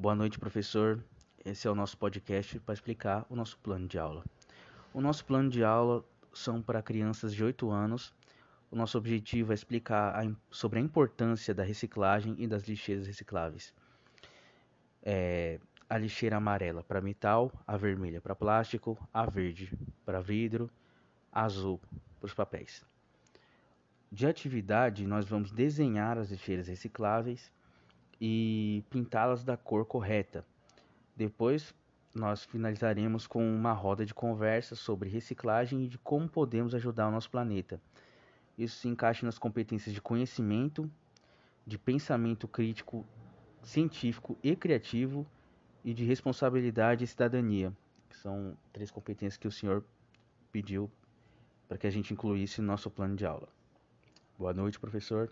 Boa noite, professor. Esse é o nosso podcast para explicar o nosso plano de aula. O nosso plano de aula são para crianças de 8 anos. O nosso objetivo é explicar a, sobre a importância da reciclagem e das lixeiras recicláveis. É, a lixeira amarela para metal, a vermelha para plástico, a verde para vidro, a azul para os papéis. De atividade, nós vamos desenhar as lixeiras recicláveis e pintá-las da cor correta. Depois, nós finalizaremos com uma roda de conversa sobre reciclagem e de como podemos ajudar o nosso planeta. Isso se encaixa nas competências de conhecimento, de pensamento crítico, científico e criativo e de responsabilidade e cidadania, que são três competências que o senhor pediu para que a gente incluísse no nosso plano de aula. Boa noite, professor.